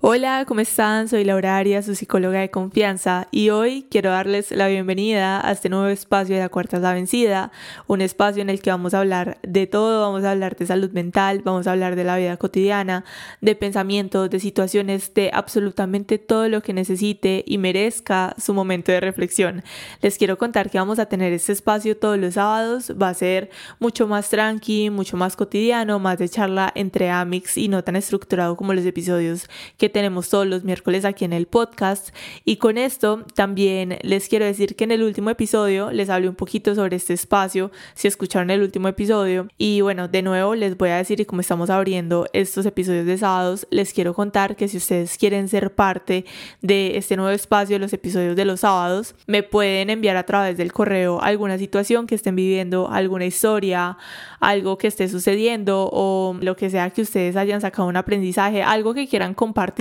Hola, ¿cómo están? Soy Laura Arias, su psicóloga de confianza, y hoy quiero darles la bienvenida a este nuevo espacio de La Cuarta es la Vencida, un espacio en el que vamos a hablar de todo, vamos a hablar de salud mental, vamos a hablar de la vida cotidiana, de pensamientos, de situaciones, de absolutamente todo lo que necesite y merezca su momento de reflexión. Les quiero contar que vamos a tener este espacio todos los sábados, va a ser mucho más tranqui, mucho más cotidiano, más de charla entre amics y no tan estructurado como los episodios que tenemos todos los miércoles aquí en el podcast. Y con esto también les quiero decir que en el último episodio les hablé un poquito sobre este espacio, si escucharon el último episodio. Y bueno, de nuevo les voy a decir, y como estamos abriendo estos episodios de sábados, les quiero contar que si ustedes quieren ser parte de este nuevo espacio, los episodios de los sábados, me pueden enviar a través del correo alguna situación que estén viviendo, alguna historia, algo que esté sucediendo o lo que sea que ustedes hayan sacado un aprendizaje, algo que quieran compartir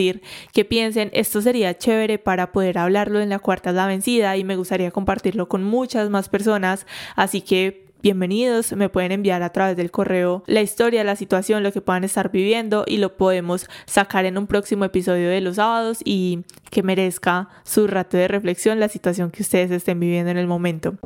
que piensen esto sería chévere para poder hablarlo en la cuarta la vencida y me gustaría compartirlo con muchas más personas, así que bienvenidos, me pueden enviar a través del correo la historia, la situación, lo que puedan estar viviendo y lo podemos sacar en un próximo episodio de los sábados y que merezca su rato de reflexión la situación que ustedes estén viviendo en el momento.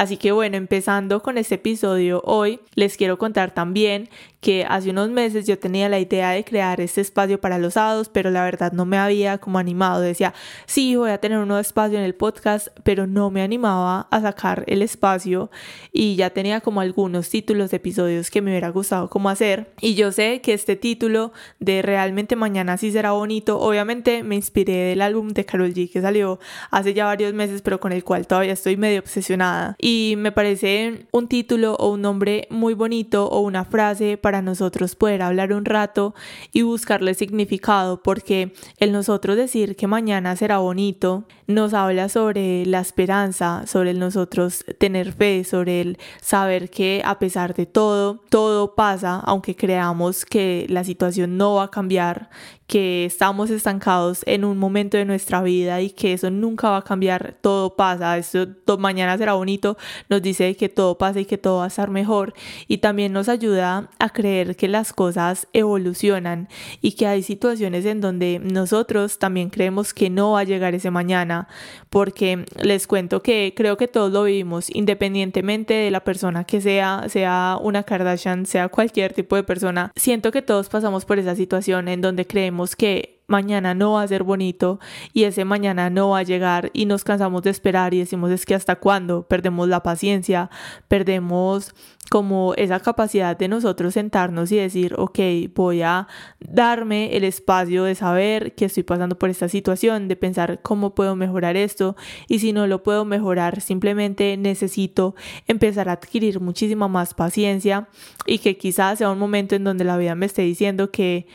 Así que bueno, empezando con este episodio hoy, les quiero contar también que hace unos meses yo tenía la idea de crear este espacio para los sábados, pero la verdad no me había como animado. Decía, sí, voy a tener un nuevo espacio en el podcast, pero no me animaba a sacar el espacio y ya tenía como algunos títulos de episodios que me hubiera gustado como hacer. Y yo sé que este título de Realmente Mañana sí será bonito, obviamente me inspiré del álbum de Carol G que salió hace ya varios meses, pero con el cual todavía estoy medio obsesionada y me parece un título o un nombre muy bonito o una frase para nosotros poder hablar un rato y buscarle significado porque el nosotros decir que mañana será bonito nos habla sobre la esperanza, sobre el nosotros tener fe, sobre el saber que a pesar de todo, todo pasa, aunque creamos que la situación no va a cambiar, que estamos estancados en un momento de nuestra vida y que eso nunca va a cambiar, todo pasa, esto mañana será bonito, nos dice que todo pasa y que todo va a estar mejor y también nos ayuda a creer que las cosas evolucionan y que hay situaciones en donde nosotros también creemos que no va a llegar ese mañana, porque les cuento que creo que todos lo vivimos independientemente de la persona que sea, sea una Kardashian, sea cualquier tipo de persona, siento que todos pasamos por esa situación en donde creemos que mañana no va a ser bonito y ese mañana no va a llegar y nos cansamos de esperar y decimos es que hasta cuándo perdemos la paciencia, perdemos como esa capacidad de nosotros sentarnos y decir, ok, voy a darme el espacio de saber que estoy pasando por esta situación, de pensar cómo puedo mejorar esto y si no lo puedo mejorar, simplemente necesito empezar a adquirir muchísima más paciencia y que quizás sea un momento en donde la vida me esté diciendo que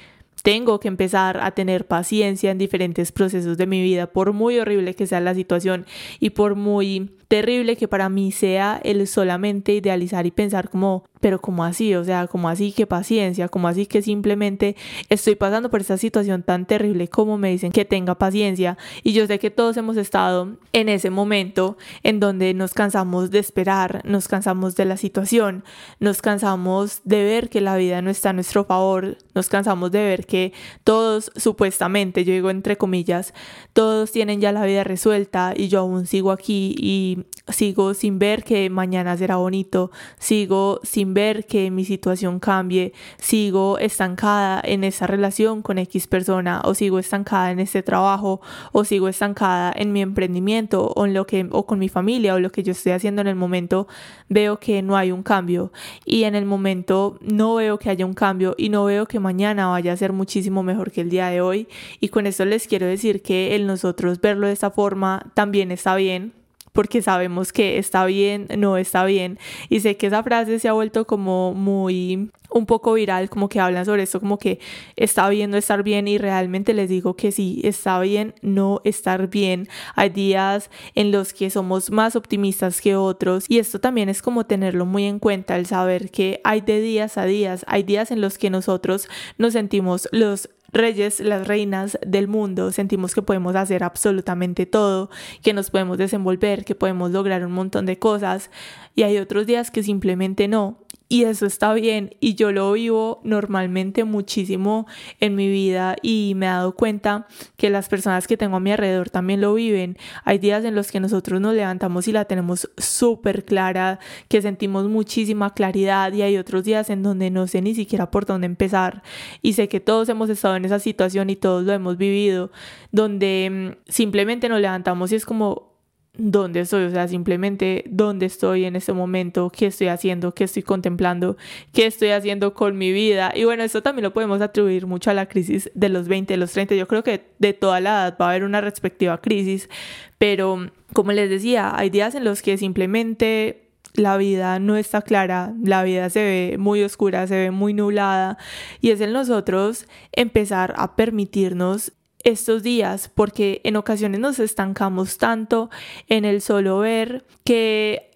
tengo que empezar a tener paciencia en diferentes procesos de mi vida, por muy horrible que sea la situación y por muy terrible que para mí sea el solamente idealizar y pensar como, pero como así, o sea, como así que paciencia, como así que simplemente estoy pasando por esta situación tan terrible como me dicen que tenga paciencia y yo sé que todos hemos estado en ese momento en donde nos cansamos de esperar, nos cansamos de la situación, nos cansamos de ver que la vida no está a nuestro favor, nos cansamos de ver que todos supuestamente, yo digo entre comillas, todos tienen ya la vida resuelta y yo aún sigo aquí y sigo sin ver que mañana será bonito, sigo sin ver que mi situación cambie, sigo estancada en esa relación con X persona o sigo estancada en este trabajo o sigo estancada en mi emprendimiento o en lo que o con mi familia o lo que yo estoy haciendo en el momento, veo que no hay un cambio. Y en el momento no veo que haya un cambio y no veo que mañana vaya a ser muchísimo mejor que el día de hoy. Y con eso les quiero decir que el nosotros verlo de esta forma también está bien porque sabemos que está bien, no está bien. Y sé que esa frase se ha vuelto como muy un poco viral, como que hablan sobre esto, como que está bien no estar bien y realmente les digo que sí, está bien no estar bien. Hay días en los que somos más optimistas que otros y esto también es como tenerlo muy en cuenta, el saber que hay de días a días, hay días en los que nosotros nos sentimos los reyes, las reinas del mundo, sentimos que podemos hacer absolutamente todo, que nos podemos desenvolver, que podemos lograr un montón de cosas. Y hay otros días que simplemente no y eso está bien y yo lo vivo normalmente muchísimo en mi vida y me he dado cuenta que las personas que tengo a mi alrededor también lo viven. Hay días en los que nosotros nos levantamos y la tenemos súper clara, que sentimos muchísima claridad y hay otros días en donde no sé ni siquiera por dónde empezar y sé que todos hemos estado en esa situación y todos lo hemos vivido, donde mm, simplemente nos levantamos y es como dónde estoy, o sea, simplemente dónde estoy en este momento, qué estoy haciendo, qué estoy contemplando, qué estoy haciendo con mi vida. Y bueno, esto también lo podemos atribuir mucho a la crisis de los 20, de los 30. Yo creo que de toda la edad va a haber una respectiva crisis, pero como les decía, hay días en los que simplemente la vida no está clara, la vida se ve muy oscura, se ve muy nublada y es en nosotros empezar a permitirnos estos días porque en ocasiones nos estancamos tanto en el solo ver que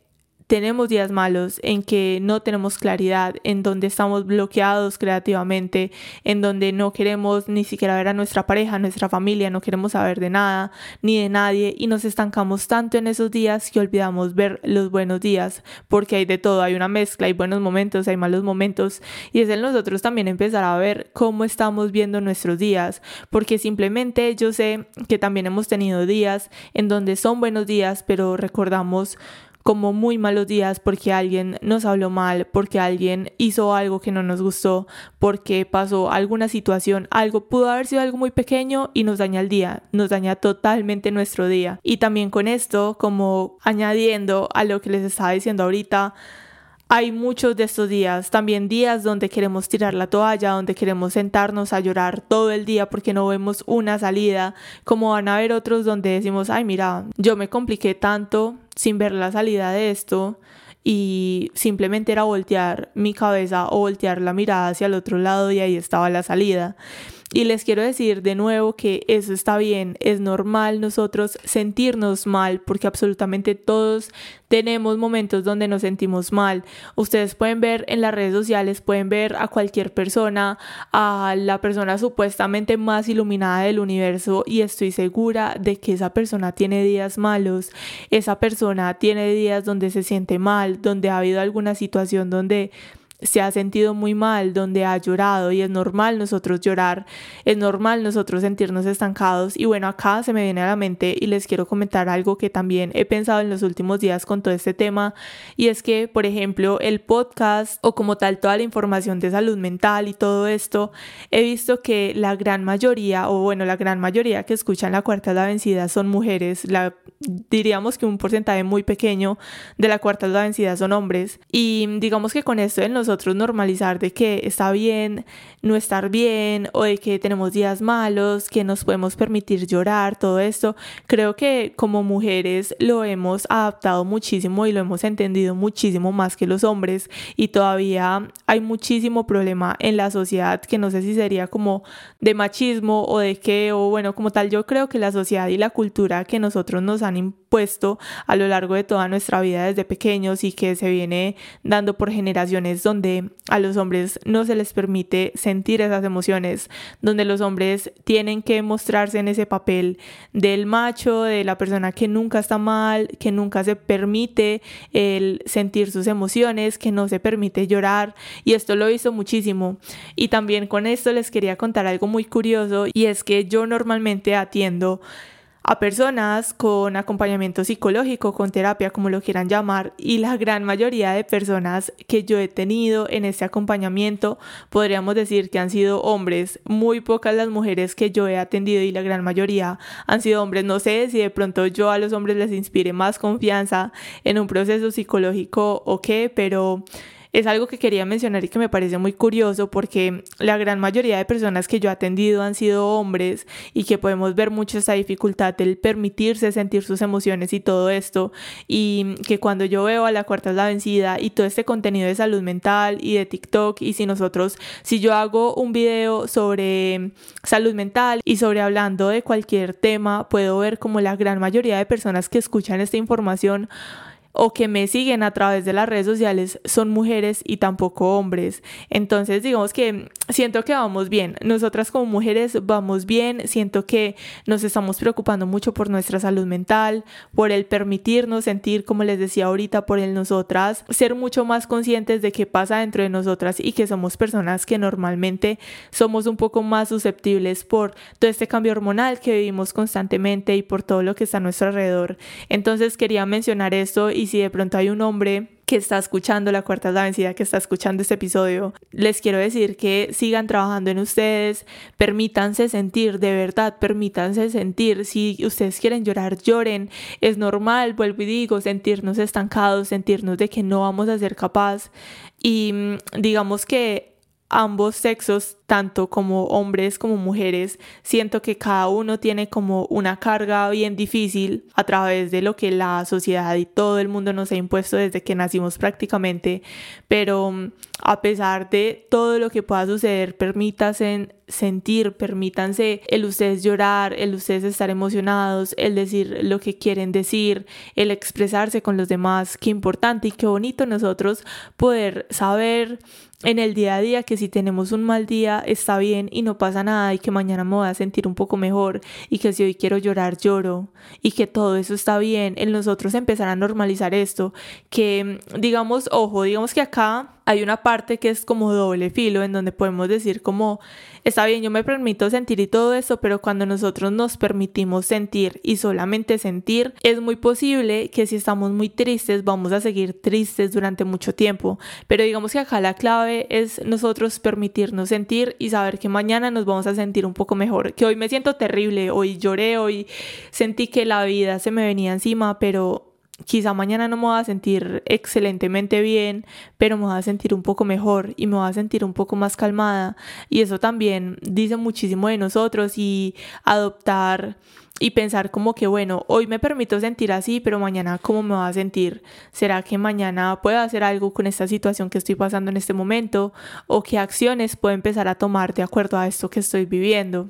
tenemos días malos en que no tenemos claridad, en donde estamos bloqueados creativamente, en donde no queremos ni siquiera ver a nuestra pareja, a nuestra familia, no queremos saber de nada ni de nadie y nos estancamos tanto en esos días que olvidamos ver los buenos días, porque hay de todo, hay una mezcla, hay buenos momentos, hay malos momentos y es en nosotros también empezar a ver cómo estamos viendo nuestros días, porque simplemente yo sé que también hemos tenido días en donde son buenos días, pero recordamos como muy malos días porque alguien nos habló mal, porque alguien hizo algo que no nos gustó, porque pasó alguna situación, algo pudo haber sido algo muy pequeño y nos daña el día, nos daña totalmente nuestro día. Y también con esto, como añadiendo a lo que les estaba diciendo ahorita, hay muchos de estos días, también días donde queremos tirar la toalla, donde queremos sentarnos a llorar todo el día porque no vemos una salida, como van a haber otros donde decimos, ay mira, yo me compliqué tanto sin ver la salida de esto y simplemente era voltear mi cabeza o voltear la mirada hacia el otro lado y ahí estaba la salida. Y les quiero decir de nuevo que eso está bien, es normal nosotros sentirnos mal porque absolutamente todos tenemos momentos donde nos sentimos mal. Ustedes pueden ver en las redes sociales, pueden ver a cualquier persona, a la persona supuestamente más iluminada del universo y estoy segura de que esa persona tiene días malos, esa persona tiene días donde se siente mal, donde ha habido alguna situación donde se ha sentido muy mal, donde ha llorado y es normal nosotros llorar, es normal nosotros sentirnos estancados. Y bueno, acá se me viene a la mente y les quiero comentar algo que también he pensado en los últimos días con todo este tema y es que, por ejemplo, el podcast o como tal toda la información de salud mental y todo esto, he visto que la gran mayoría o bueno, la gran mayoría que escuchan la cuarta es la vencida son mujeres, la, diríamos que un porcentaje muy pequeño de la cuarta es la vencida son hombres. Y digamos que con esto en los nosotros normalizar de que está bien no estar bien o de que tenemos días malos, que nos podemos permitir llorar, todo esto, creo que como mujeres lo hemos adaptado muchísimo y lo hemos entendido muchísimo más que los hombres y todavía hay muchísimo problema en la sociedad que no sé si sería como de machismo o de qué o bueno, como tal yo creo que la sociedad y la cultura que nosotros nos han impuesto a lo largo de toda nuestra vida desde pequeños y que se viene dando por generaciones donde a los hombres no se les permite sentir esas emociones, donde los hombres tienen que mostrarse en ese papel del macho, de la persona que nunca está mal, que nunca se permite el sentir sus emociones, que no se permite llorar y esto lo hizo muchísimo. Y también con esto les quería contar algo muy curioso y es que yo normalmente atiendo a personas con acompañamiento psicológico, con terapia, como lo quieran llamar, y la gran mayoría de personas que yo he tenido en este acompañamiento, podríamos decir que han sido hombres, muy pocas las mujeres que yo he atendido y la gran mayoría han sido hombres. No sé si de pronto yo a los hombres les inspire más confianza en un proceso psicológico o qué, pero es algo que quería mencionar y que me parece muy curioso porque la gran mayoría de personas que yo he atendido han sido hombres y que podemos ver mucho esa dificultad del permitirse sentir sus emociones y todo esto. Y que cuando yo veo a la cuarta es la vencida y todo este contenido de salud mental y de TikTok y si nosotros, si yo hago un video sobre salud mental y sobre hablando de cualquier tema, puedo ver como la gran mayoría de personas que escuchan esta información o que me siguen a través de las redes sociales son mujeres y tampoco hombres. Entonces, digamos que siento que vamos bien. Nosotras como mujeres vamos bien. Siento que nos estamos preocupando mucho por nuestra salud mental, por el permitirnos sentir, como les decía ahorita, por el nosotras, ser mucho más conscientes de qué pasa dentro de nosotras y que somos personas que normalmente somos un poco más susceptibles por todo este cambio hormonal que vivimos constantemente y por todo lo que está a nuestro alrededor. Entonces, quería mencionar esto y si de pronto hay un hombre que está escuchando la cuarta es la vencida, que está escuchando este episodio, les quiero decir que sigan trabajando en ustedes, permítanse sentir, de verdad, permítanse sentir. Si ustedes quieren llorar, lloren. Es normal, vuelvo y digo, sentirnos estancados, sentirnos de que no vamos a ser capaz. Y mm, digamos que ambos sexos, tanto como hombres como mujeres, siento que cada uno tiene como una carga bien difícil a través de lo que la sociedad y todo el mundo nos ha impuesto desde que nacimos prácticamente, pero mm, a pesar de todo lo que pueda suceder, permítanse sentir, permítanse el ustedes llorar, el ustedes estar emocionados, el decir lo que quieren decir, el expresarse con los demás, qué importante y qué bonito nosotros poder saber en el día a día que si tenemos un mal día está bien y no pasa nada y que mañana me voy a sentir un poco mejor y que si hoy quiero llorar lloro y que todo eso está bien, en nosotros empezar a normalizar esto, que digamos, ojo, digamos que acá hay una parte que es como doble filo en donde podemos decir como está bien, yo me permito sentir y todo eso, pero cuando nosotros nos permitimos sentir y solamente sentir, es muy posible que si estamos muy tristes vamos a seguir tristes durante mucho tiempo, pero digamos que acá la clave es nosotros permitirnos sentir y saber que mañana nos vamos a sentir un poco mejor, que hoy me siento terrible, hoy lloré, hoy sentí que la vida se me venía encima, pero quizá mañana no me voy a sentir excelentemente bien, pero me voy a sentir un poco mejor y me voy a sentir un poco más calmada. Y eso también dice muchísimo de nosotros y adoptar y pensar como que, bueno, hoy me permito sentir así, pero mañana cómo me voy a sentir. ¿Será que mañana puedo hacer algo con esta situación que estoy pasando en este momento? ¿O qué acciones puedo empezar a tomar de acuerdo a esto que estoy viviendo?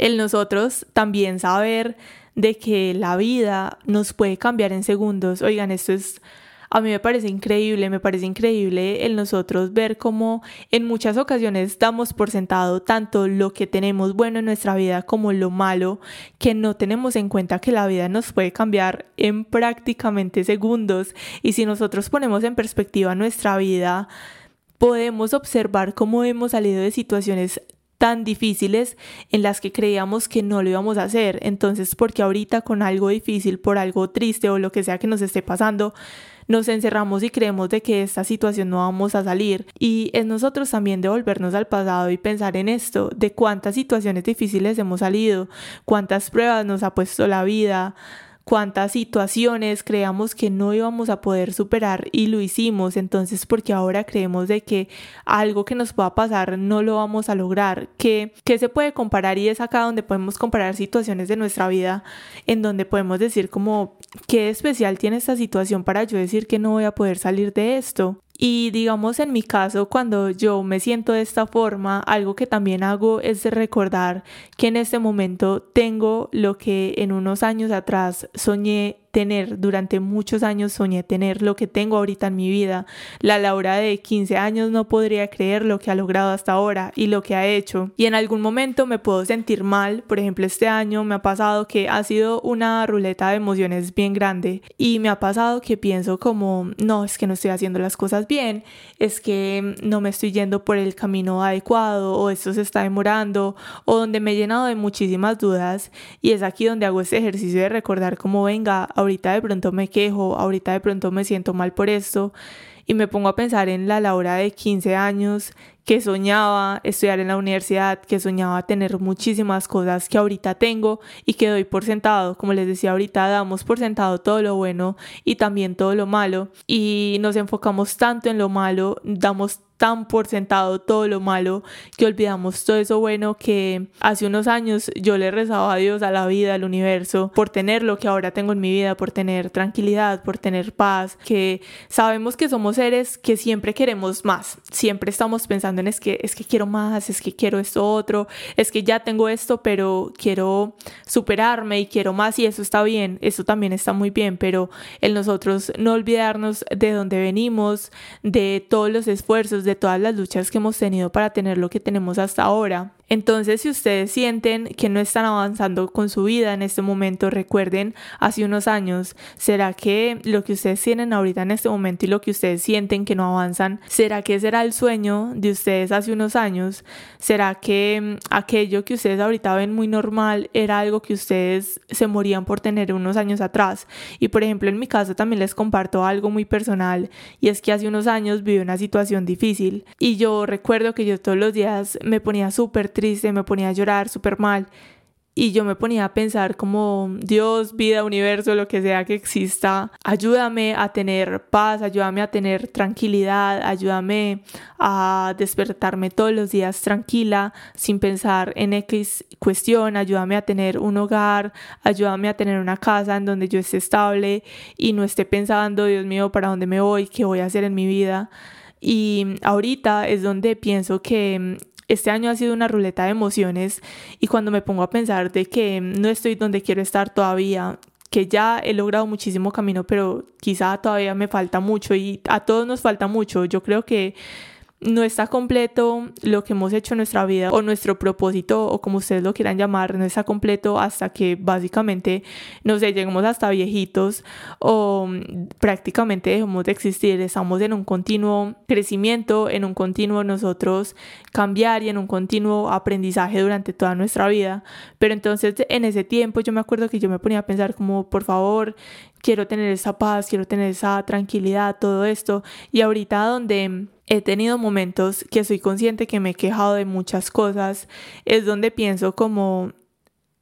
El nosotros también saber de que la vida nos puede cambiar en segundos. Oigan, esto es a mí me parece increíble, me parece increíble el nosotros ver cómo en muchas ocasiones damos por sentado tanto lo que tenemos bueno en nuestra vida como lo malo, que no tenemos en cuenta que la vida nos puede cambiar en prácticamente segundos y si nosotros ponemos en perspectiva nuestra vida, podemos observar cómo hemos salido de situaciones tan difíciles en las que creíamos que no lo íbamos a hacer. Entonces, porque ahorita con algo difícil, por algo triste o lo que sea que nos esté pasando, nos encerramos y creemos de que esta situación no vamos a salir. Y es nosotros también devolvernos al pasado y pensar en esto, de cuántas situaciones difíciles hemos salido, cuántas pruebas nos ha puesto la vida, cuántas situaciones creíamos que no íbamos a poder superar y lo hicimos, entonces porque ahora creemos de que algo que nos pueda pasar no lo vamos a lograr, que, que se puede comparar y es acá donde podemos comparar situaciones de nuestra vida en donde podemos decir como qué especial tiene esta situación para yo decir que no voy a poder salir de esto. Y digamos en mi caso, cuando yo me siento de esta forma, algo que también hago es recordar que en este momento tengo lo que en unos años atrás soñé tener, durante muchos años soñé tener lo que tengo ahorita en mi vida. La Laura de 15 años no podría creer lo que ha logrado hasta ahora y lo que ha hecho. Y en algún momento me puedo sentir mal, por ejemplo este año me ha pasado que ha sido una ruleta de emociones bien grande y me ha pasado que pienso como, no, es que no estoy haciendo las cosas bien, es que no me estoy yendo por el camino adecuado o esto se está demorando o donde me he llenado de muchísimas dudas y es aquí donde hago este ejercicio de recordar cómo venga, ahorita de pronto me quejo, ahorita de pronto me siento mal por esto y me pongo a pensar en la Laura de 15 años que soñaba estudiar en la universidad, que soñaba tener muchísimas cosas que ahorita tengo y que doy por sentado. Como les decía ahorita, damos por sentado todo lo bueno y también todo lo malo y nos enfocamos tanto en lo malo, damos tan por sentado todo lo malo que olvidamos. Todo eso bueno que hace unos años yo le rezaba a Dios, a la vida, al universo, por tener lo que ahora tengo en mi vida, por tener tranquilidad, por tener paz, que sabemos que somos seres que siempre queremos más, siempre estamos pensando en es que es que quiero más, es que quiero esto otro, es que ya tengo esto, pero quiero superarme y quiero más y eso está bien, eso también está muy bien, pero el nosotros no olvidarnos de dónde venimos, de todos los esfuerzos, de todas las luchas que hemos tenido para tener lo que tenemos hasta ahora. Entonces, si ustedes sienten que no están avanzando con su vida en este momento, recuerden hace unos años, ¿será que lo que ustedes tienen ahorita en este momento y lo que ustedes sienten que no avanzan, ¿será que será el sueño de ustedes hace unos años? ¿Será que mm, aquello que ustedes ahorita ven muy normal era algo que ustedes se morían por tener unos años atrás? Y por ejemplo, en mi caso también les comparto algo muy personal y es que hace unos años viví una situación difícil y yo recuerdo que yo todos los días me ponía súper me ponía a llorar súper mal y yo me ponía a pensar como Dios, vida, universo, lo que sea que exista, ayúdame a tener paz, ayúdame a tener tranquilidad, ayúdame a despertarme todos los días tranquila, sin pensar en X cuestión, ayúdame a tener un hogar, ayúdame a tener una casa en donde yo esté estable y no esté pensando, Dios mío, ¿para dónde me voy? ¿Qué voy a hacer en mi vida? Y ahorita es donde pienso que este año ha sido una ruleta de emociones y cuando me pongo a pensar de que no estoy donde quiero estar todavía, que ya he logrado muchísimo camino, pero quizá todavía me falta mucho y a todos nos falta mucho. Yo creo que no está completo lo que hemos hecho en nuestra vida o nuestro propósito o como ustedes lo quieran llamar, no está completo hasta que básicamente, no sé, lleguemos hasta viejitos o prácticamente dejemos de existir. Estamos en un continuo crecimiento, en un continuo nosotros cambiar y en un continuo aprendizaje durante toda nuestra vida. Pero entonces en ese tiempo yo me acuerdo que yo me ponía a pensar como, por favor, quiero tener esa paz, quiero tener esa tranquilidad, todo esto. Y ahorita donde he tenido momentos que soy consciente que me he quejado de muchas cosas, es donde pienso como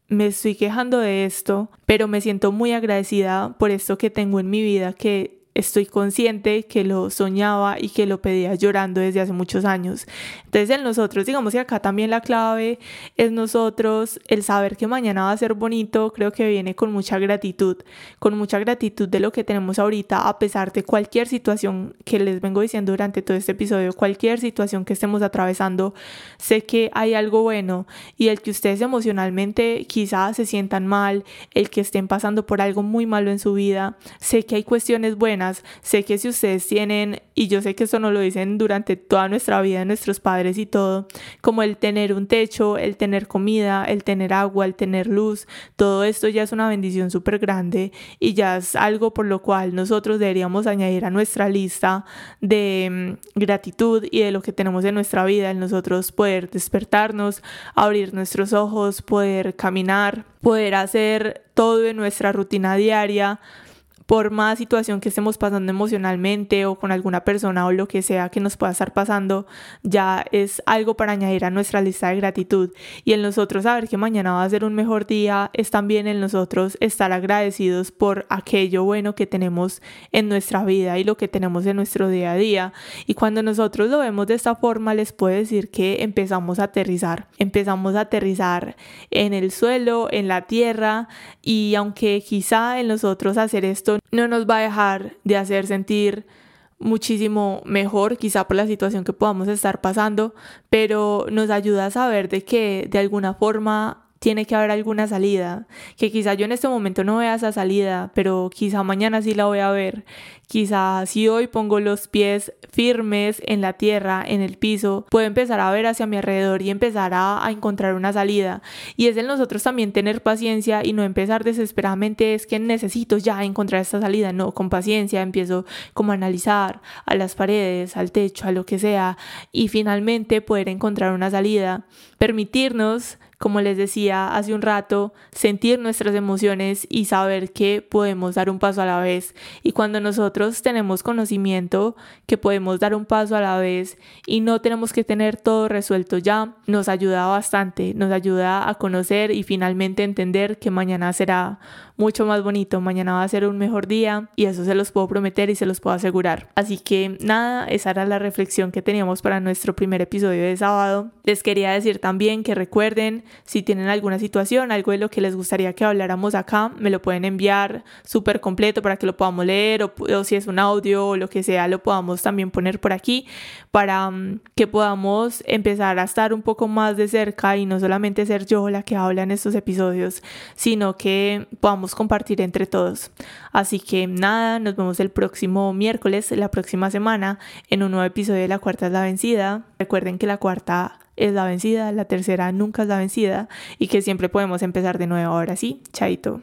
me estoy quejando de esto, pero me siento muy agradecida por esto que tengo en mi vida que estoy consciente que lo soñaba y que lo pedía llorando desde hace muchos años. Entonces en nosotros, digamos que acá también la clave es nosotros, el saber que mañana va a ser bonito, creo que viene con mucha gratitud, con mucha gratitud de lo que tenemos ahorita, a pesar de cualquier situación que les vengo diciendo durante todo este episodio, cualquier situación que estemos atravesando, sé que hay algo bueno y el que ustedes emocionalmente quizás se sientan mal, el que estén pasando por algo muy malo en su vida, sé que hay cuestiones buenas, sé que si ustedes tienen, y yo sé que eso no lo dicen durante toda nuestra vida nuestros padres y todo, como el tener un techo, el tener comida, el tener agua, el tener luz, todo esto ya es una bendición súper grande y ya es algo por lo cual nosotros deberíamos añadir a nuestra lista de mm, gratitud y de lo que tenemos en nuestra vida, el nosotros poder despertarnos, abrir nuestros ojos, poder caminar, poder hacer todo en nuestra rutina diaria, por más situación que estemos pasando emocionalmente o con alguna persona o lo que sea que nos pueda estar pasando, ya es algo para añadir a nuestra lista de gratitud. Y en nosotros saber que mañana va a ser un mejor día es también en nosotros estar agradecidos por aquello bueno que tenemos en nuestra vida y lo que tenemos en nuestro día a día. Y cuando nosotros lo vemos de esta forma, les puedo decir que empezamos a aterrizar, empezamos a aterrizar en el suelo, en la tierra y aunque quizá en nosotros hacer esto no nos va a dejar de hacer sentir muchísimo mejor, quizá por la situación que podamos estar pasando, pero nos ayuda a saber de que de alguna forma tiene que haber alguna salida, que quizá yo en este momento no vea esa salida, pero quizá mañana sí la voy a ver. Quizá si hoy pongo los pies firmes en la tierra, en el piso, puedo empezar a ver hacia mi alrededor y empezar a, encontrar una salida. Y es en nosotros también tener paciencia y no empezar desesperadamente, es que necesito ya encontrar esta salida. No, con paciencia empiezo como a analizar a las paredes, al techo, a lo que sea, y finalmente poder encontrar una salida. Permitirnos como les decía hace un rato, sentir nuestras emociones y saber que podemos dar un paso a la vez. Y cuando nosotros tenemos conocimiento que podemos dar un paso a la vez y no tenemos que tener todo resuelto ya, nos ayuda bastante, nos ayuda a conocer y finalmente entender que mañana será mucho más bonito, mañana va a ser un mejor día y eso se los puedo prometer y se los puedo asegurar. Así que nada, esa era la reflexión que teníamos para nuestro primer episodio de sábado. Les quería decir también que recuerden, si tienen alguna situación, algo de lo que les gustaría que habláramos acá, me lo pueden enviar súper completo para que lo podamos leer o, si es un audio o lo que sea, lo podamos también poner por aquí para um, que podamos empezar a estar un poco más de cerca y no solamente ser yo la que habla en estos episodios, sino que podamos compartir entre todos. Así que nada, nos vemos el próximo miércoles, la próxima semana, en un nuevo episodio de La Cuarta es la Vencida. Recuerden que la cuarta es la vencida, la tercera nunca es la vencida y que siempre podemos empezar de nuevo. Ahora sí, chaito.